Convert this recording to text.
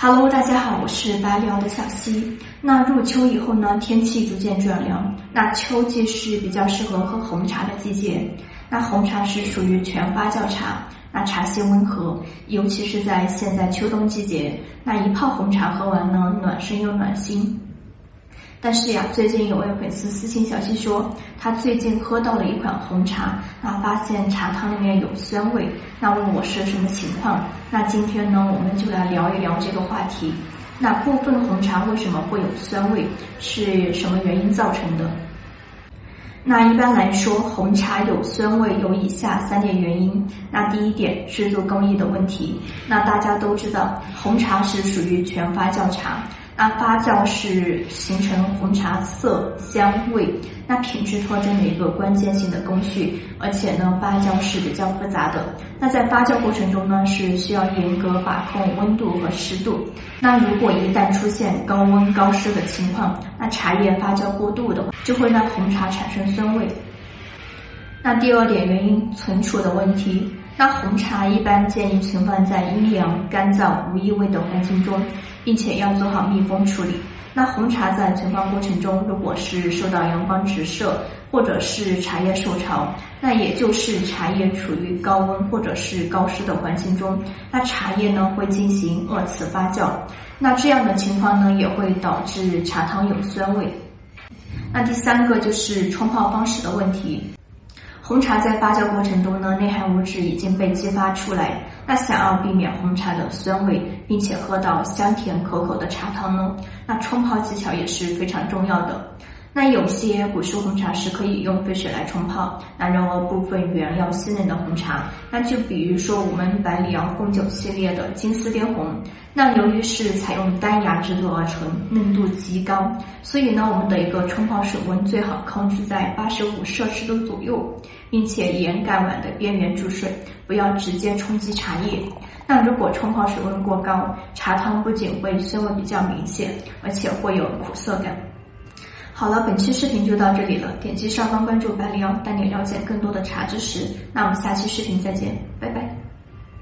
哈喽大家好，我是白聊的小溪。那入秋以后呢，天气逐渐转凉，那秋季是比较适合喝红茶的季节。那红茶是属于全发酵茶，那茶性温和，尤其是在现在秋冬季节，那一泡红茶喝完呢，暖身又暖心。但是呀，最近有位粉丝私信小溪说，他最近喝到了一款红茶，那发现茶汤里面有酸味，那问我是什么情况？那今天呢，我们就来聊一聊这个话题。那部分红茶为什么会有酸味？是什么原因造成的？那一般来说，红茶有酸味有以下三点原因。那第一点，制作工艺的问题。那大家都知道，红茶是属于全发酵茶。那发酵是形成红茶色香味，那品质特征的一个关键性的工序，而且呢，发酵是比较复杂的。那在发酵过程中呢，是需要严格把控温度和湿度。那如果一旦出现高温高湿的情况，那茶叶发酵过度的，就会让红茶产生酸味。那第二点原因，存储的问题。那红茶一般建议存放在阴凉、干燥、无异味的环境中，并且要做好密封处理。那红茶在存放过程中，如果是受到阳光直射，或者是茶叶受潮，那也就是茶叶处于高温或者是高湿的环境中，那茶叶呢会进行二次发酵。那这样的情况呢，也会导致茶汤有酸味。那第三个就是冲泡方式的问题。红茶在发酵过程中呢，内含物质已经被激发出来。那想要避免红茶的酸味，并且喝到香甜可口的茶汤呢，那冲泡技巧也是非常重要的。那有些古树红茶是可以用沸水来冲泡，那让部分原料鲜嫩的红茶。那就比如说我们百里洋红酒系列的金丝滇红，那由于是采用单芽制作而成，嫩度极高，所以呢，我们的一个冲泡水温最好控制在八十五摄氏度左右，并且沿盖碗的边缘注水，不要直接冲击茶叶。那如果冲泡水温过高，茶汤不仅会酸味比较明显，而且会有苦涩感。好了，本期视频就到这里了。点击上方关注百里奥，带你了解更多的茶知识。那我们下期视频再见，拜拜。